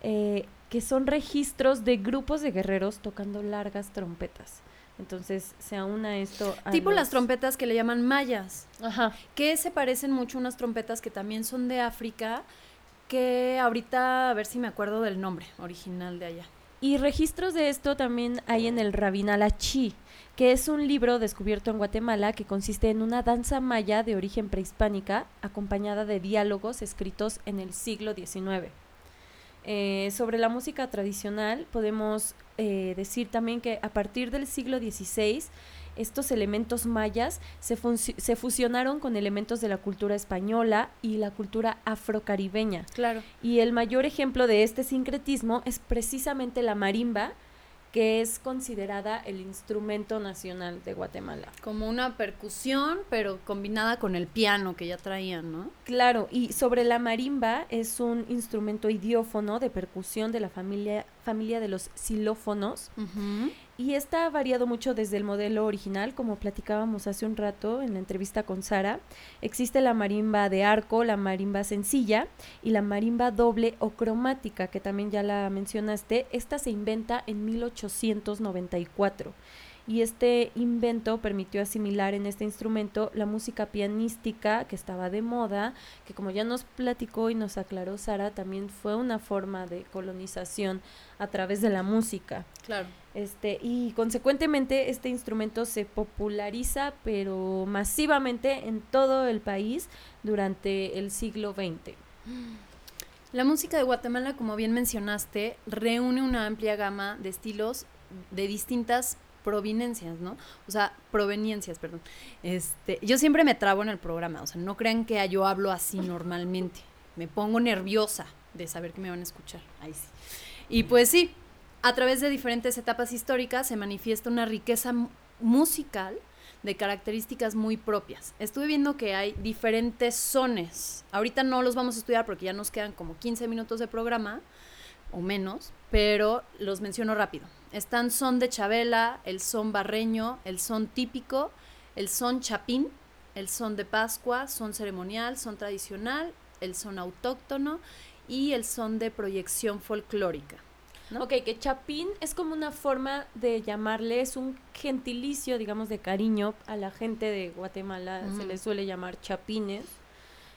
eh, que son registros de grupos de guerreros tocando largas trompetas. Entonces se aúna esto. A tipo las trompetas que le llaman mayas. Ajá. Que se parecen mucho a unas trompetas que también son de África, que ahorita a ver si me acuerdo del nombre original de allá. Y registros de esto también hay en el Rabinalachi, que es un libro descubierto en Guatemala que consiste en una danza maya de origen prehispánica acompañada de diálogos escritos en el siglo XIX. Eh, sobre la música tradicional, podemos eh, decir también que a partir del siglo XVI, estos elementos mayas se, se, fusionaron con elementos de la cultura española y la cultura afrocaribeña. Claro. Y el mayor ejemplo de este sincretismo es precisamente la marimba, que es considerada el instrumento nacional de Guatemala. Como una percusión, pero combinada con el piano que ya traían, ¿no? Claro, y sobre la marimba es un instrumento idiófono de percusión de la familia, familia de los xilófonos. Y esta ha variado mucho desde el modelo original, como platicábamos hace un rato en la entrevista con Sara. Existe la marimba de arco, la marimba sencilla y la marimba doble o cromática, que también ya la mencionaste. Esta se inventa en 1894 y este invento permitió asimilar en este instrumento la música pianística que estaba de moda, que como ya nos platicó y nos aclaró Sara, también fue una forma de colonización a través de la música. Claro. Este, y consecuentemente este instrumento se populariza pero masivamente en todo el país durante el siglo XX. La música de Guatemala, como bien mencionaste, reúne una amplia gama de estilos de distintas proveniencias, ¿no? O sea, proveniencias, perdón. Este, yo siempre me trabo en el programa, o sea, no crean que yo hablo así normalmente. Me pongo nerviosa de saber que me van a escuchar. Ahí sí. Y pues sí, a través de diferentes etapas históricas se manifiesta una riqueza musical de características muy propias. Estuve viendo que hay diferentes sones. Ahorita no los vamos a estudiar porque ya nos quedan como 15 minutos de programa o menos, pero los menciono rápido. Están son de Chabela, el son barreño, el son típico, el son chapín, el son de Pascua, son ceremonial, son tradicional, el son autóctono y el son de proyección folclórica. Ok, que chapín es como una forma de llamarle, es un gentilicio, digamos, de cariño a la gente de Guatemala, se le suele llamar chapines.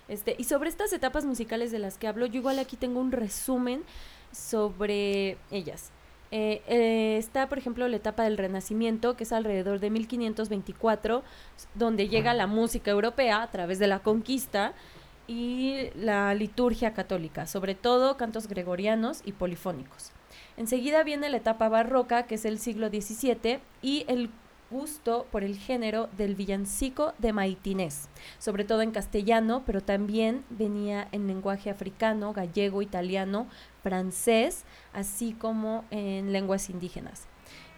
Este, y sobre estas etapas musicales de las que hablo, yo igual aquí tengo un resumen sobre ellas. Eh, eh, está, por ejemplo, la etapa del Renacimiento, que es alrededor de 1524, donde llega la música europea a través de la conquista y la liturgia católica, sobre todo cantos gregorianos y polifónicos. Enseguida viene la etapa barroca, que es el siglo XVII, y el gusto por el género del villancico de maitinés, sobre todo en castellano, pero también venía en lenguaje africano, gallego, italiano, francés, así como en lenguas indígenas.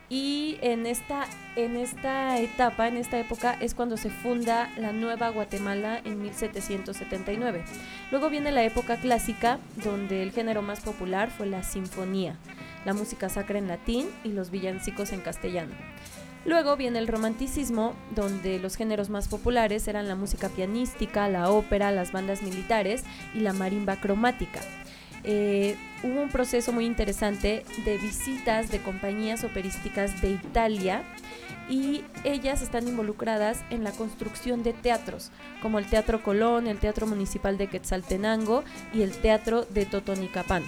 Y en esta, en esta etapa, en esta época, es cuando se funda la Nueva Guatemala en 1779. Luego viene la época clásica, donde el género más popular fue la sinfonía, la música sacra en latín y los villancicos en castellano. Luego viene el romanticismo, donde los géneros más populares eran la música pianística, la ópera, las bandas militares y la marimba cromática. Eh, hubo un proceso muy interesante de visitas de compañías operísticas de Italia y ellas están involucradas en la construcción de teatros, como el Teatro Colón, el Teatro Municipal de Quetzaltenango y el Teatro de Totonicapán.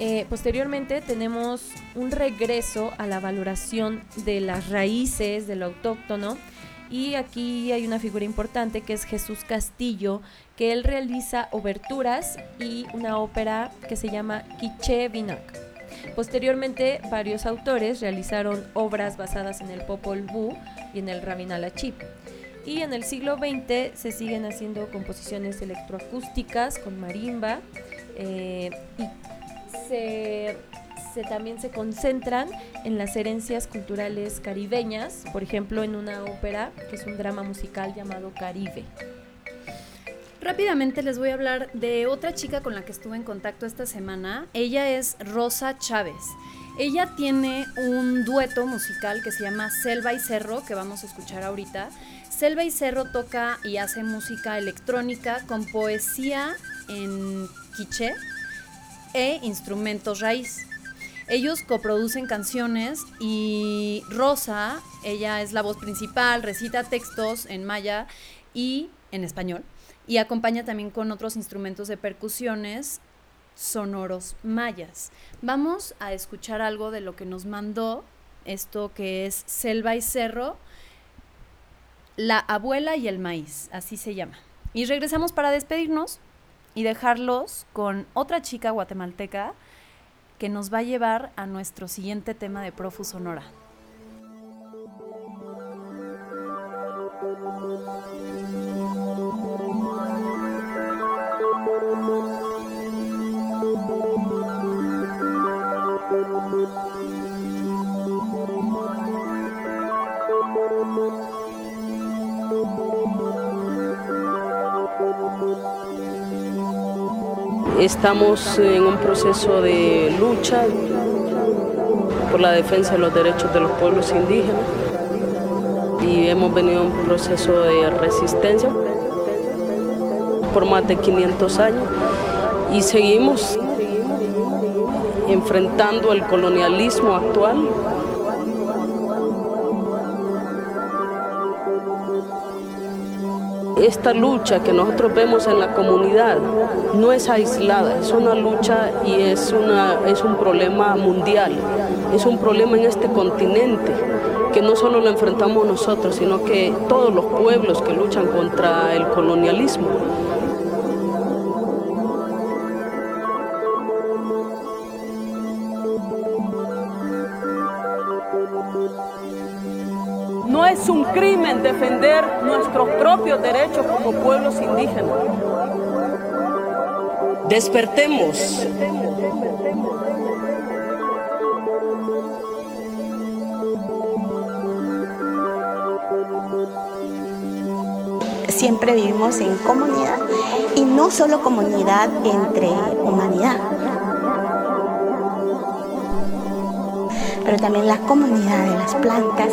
Eh, posteriormente tenemos un regreso a la valoración de las raíces, de lo autóctono, y aquí hay una figura importante que es Jesús Castillo, que él realiza oberturas y una ópera que se llama Quiche Vinac. Posteriormente, varios autores realizaron obras basadas en el Popol Vuh y en el Rabinalachip. Y en el siglo XX se siguen haciendo composiciones electroacústicas con marimba eh, y se, se, también se concentran en las herencias culturales caribeñas, por ejemplo en una ópera que es un drama musical llamado Caribe. Rápidamente les voy a hablar de otra chica con la que estuve en contacto esta semana. Ella es Rosa Chávez. Ella tiene un dueto musical que se llama Selva y Cerro, que vamos a escuchar ahorita. Selva y Cerro toca y hace música electrónica con poesía en quiché e instrumentos raíz. Ellos coproducen canciones y Rosa, ella es la voz principal, recita textos en maya y en español y acompaña también con otros instrumentos de percusiones sonoros mayas. Vamos a escuchar algo de lo que nos mandó esto que es Selva y Cerro, La abuela y el maíz, así se llama. Y regresamos para despedirnos y dejarlos con otra chica guatemalteca que nos va a llevar a nuestro siguiente tema de Profu Sonora. Estamos en un proceso de lucha por la defensa de los derechos de los pueblos indígenas y hemos venido en un proceso de resistencia por más de 500 años y seguimos enfrentando el colonialismo actual esta lucha que nosotros vemos en la comunidad no es aislada, es una lucha y es, una, es un problema mundial, es un problema en este continente que no solo lo enfrentamos nosotros, sino que todos los pueblos que luchan contra el colonialismo. Es un crimen defender nuestros propios derechos como pueblos indígenas. Despertemos. Siempre vivimos en comunidad y no solo comunidad entre humanidad, pero también la comunidad de las plantas,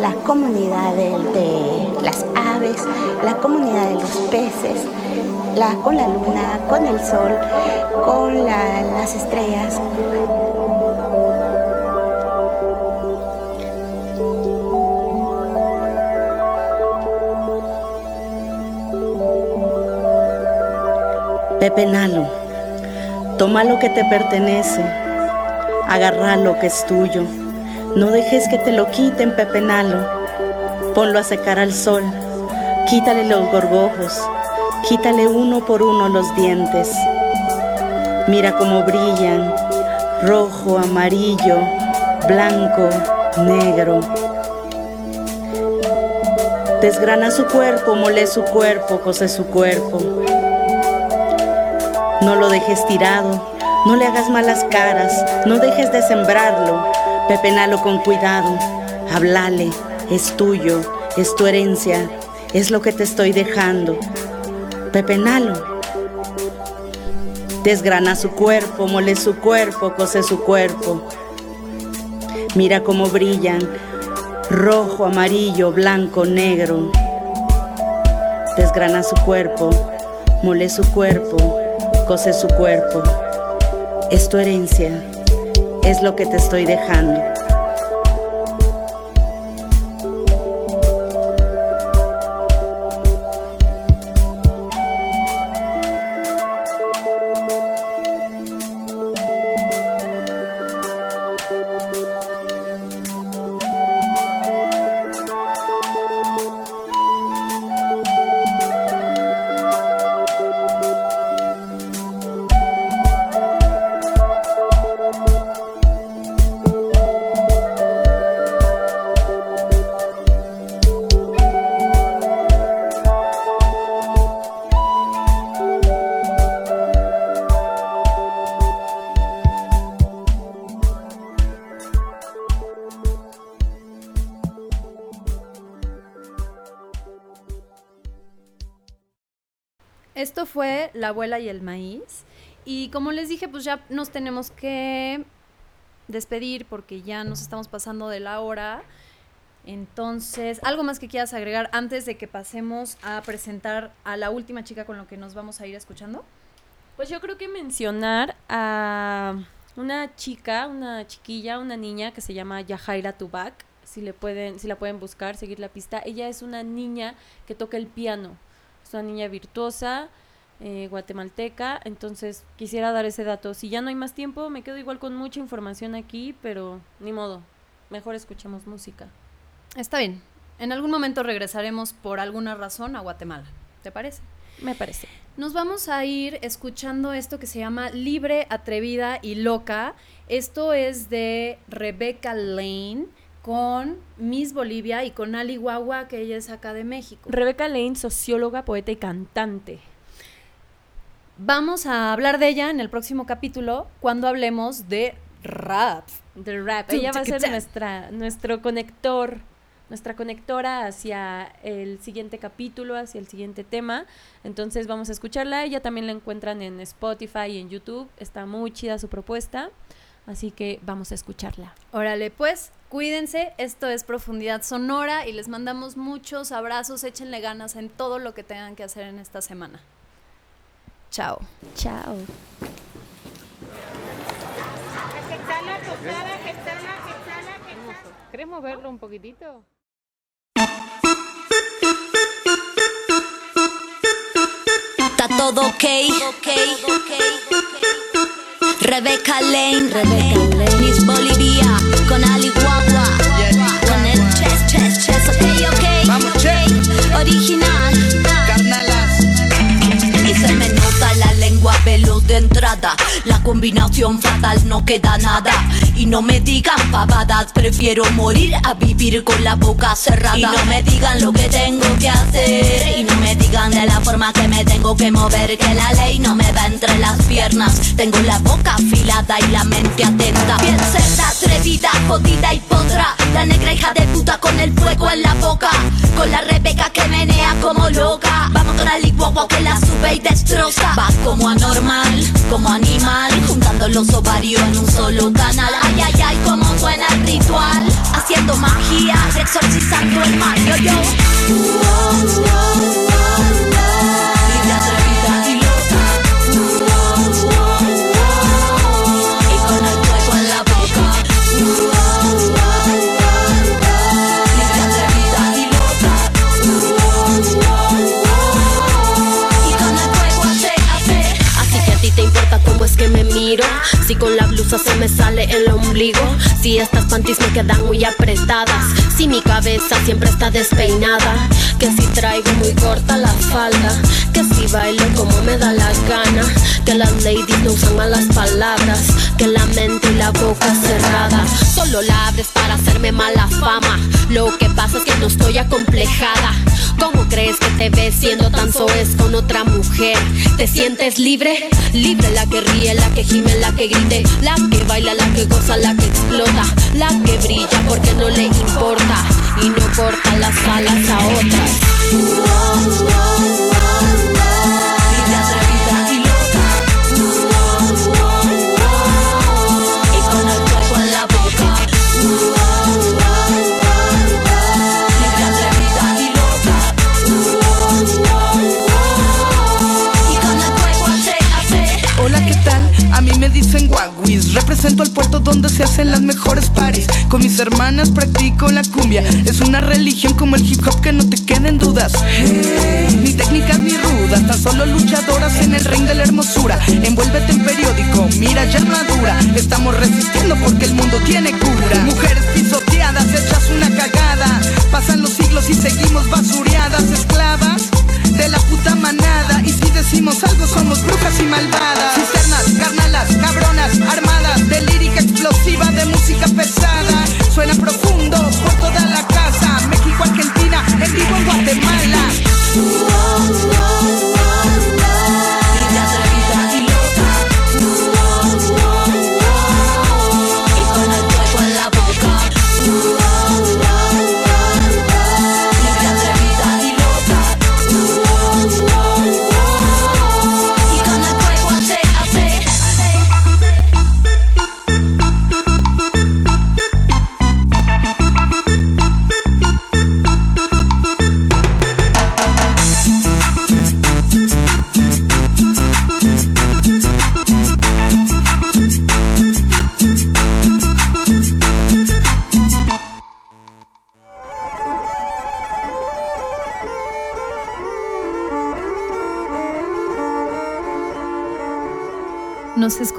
la comunidad de, las aves, la comunidad de los peces, con la luna, con el sol, con las estrellas. Pepe Nalo, toma lo que te pertenece agarra lo que es tuyo. No dejes que te lo quiten, pepenalo. Ponlo a secar al sol. Quítale los gorgojos. Quítale uno por uno los dientes. Mira cómo brillan. Rojo, amarillo, blanco, negro. Desgrana su cuerpo, mole su cuerpo, cose su cuerpo. No lo dejes tirado, no le hagas malas caras, no dejes de sembrarlo. Pepenalo con cuidado, hablale, es tuyo, es tu herencia, es lo que te estoy dejando. Pepenalo. Desgrana su cuerpo, mole su cuerpo, cose su cuerpo. Mira cómo brillan, rojo, amarillo, blanco, negro. Desgrana su cuerpo, mole su cuerpo, cose su cuerpo es tu herencia, es lo que te estoy dejando. Fue La abuela y el maíz. Y como les dije, pues ya nos tenemos que despedir porque ya nos estamos pasando de la hora. Entonces, ¿algo más que quieras agregar antes de que pasemos a presentar a la última chica con lo que nos vamos a ir escuchando? Pues yo creo que mencionar a una chica, una chiquilla, una niña que se llama Yajaira Tubak, si le pueden, si la pueden buscar, seguir la pista. Ella es una niña que toca el piano. Es una niña virtuosa, eh, guatemalteca, entonces quisiera dar ese dato. Si ya no hay más tiempo, me quedo igual con mucha información aquí, pero ni modo, mejor escuchemos música. Está bien, en algún momento regresaremos por alguna razón a Guatemala, ¿te parece? Me parece. Nos vamos a ir escuchando esto que se llama Libre, Atrevida y Loca. Esto es de Rebecca Lane con Miss Bolivia y con Ali Guagua, que ella es acá de México. Rebecca Lane, socióloga, poeta y cantante. Vamos a hablar de ella en el próximo capítulo cuando hablemos de rap. De rap. Ella va a ser nuestra, nuestro conector, nuestra conectora hacia el siguiente capítulo, hacia el siguiente tema. Entonces vamos a escucharla. Ella también la encuentran en Spotify y en YouTube. Está muy chida su propuesta. Así que vamos a escucharla. Órale, pues, cuídense. Esto es Profundidad Sonora y les mandamos muchos abrazos. Échenle ganas en todo lo que tengan que hacer en esta semana. Chao. Chao. ¿Queremos verlo un poquitito? Está todo ok. Rebecca Lane, Rebecca Lane. Miss Bolivia con Ali Guagua. Con el chess, chess, chess. Ok, ok. Vamos, okay. Original. Lengua veloz de entrada. La combinación fatal no queda nada. Y no me digan pavadas, prefiero morir a vivir con la boca cerrada. Y no me digan lo que tengo que hacer. Y no me digan de la forma que me tengo que mover. Que la ley no me va entre las piernas. Tengo la boca afilada y la mente atenta. Bien cerda, atrevida, jodida y podra. La negra hija de puta con el fuego en la boca. Con la Rebeca que menea como loca. Vamos con la licuagua que la sube y destroza. Va como como animal. Juntando los ovarios en un solo canal. Ay, ay, ay, como suena el ritual. Haciendo magia, exorcizando el mal. Yo, yo. Libre, miro. Si con la se me sale el ombligo. Si estas panties me quedan muy apretadas. Si mi cabeza siempre está despeinada. Que si traigo muy corta la falda. Que si bailo como me da la gana. Que las ladies no usan malas palabras. Que la mente y la boca cerrada. Solo la abres para hacerme mala fama. Lo que pasa es que no estoy acomplejada. ¿Cómo crees que te ves siendo tan soez con otra mujer? ¿Te sientes libre? Libre la que ríe, la que gime, la que grite, que baila, la que goza, la que explota, la que brilla porque no le importa y no corta las alas a otras. A mí me dicen Guaguis. Represento el puerto donde se hacen las mejores paris. Con mis hermanas practico la cumbia. Es una religión como el hip hop que no te queden dudas. Ni técnicas ni rudas, tan solo luchadoras en el ring de la hermosura. Envuélvete en periódico, mira ya madura. Estamos resistiendo porque el mundo tiene cura. Mujeres pisoteadas, hechas una cagada. Pasan los siglos y seguimos basureadas, esclavas de la puta manada. Y si decimos algo, somos brujas y malvadas. Cisternas, carnalas, cabronas, armadas de lírica explosiva, de música pesada. Suena profundo por toda la casa. México, Argentina, en vivo en Guatemala.